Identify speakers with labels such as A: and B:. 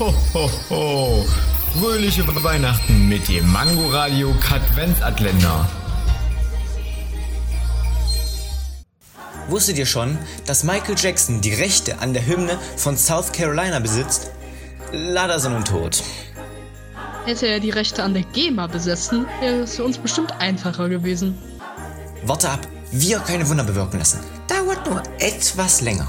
A: Ho, ho, ho. Fröhliche Weihnachten mit dem Mango-Radio Katwenzatländer.
B: Wusstet ihr schon, dass Michael Jackson die Rechte an der Hymne von South Carolina besitzt? Leider sind und tot.
C: Hätte er die Rechte an der GEMA besessen, wäre es für uns bestimmt einfacher gewesen.
B: Warte ab, wir können Wunder bewirken lassen. Dauert nur etwas länger.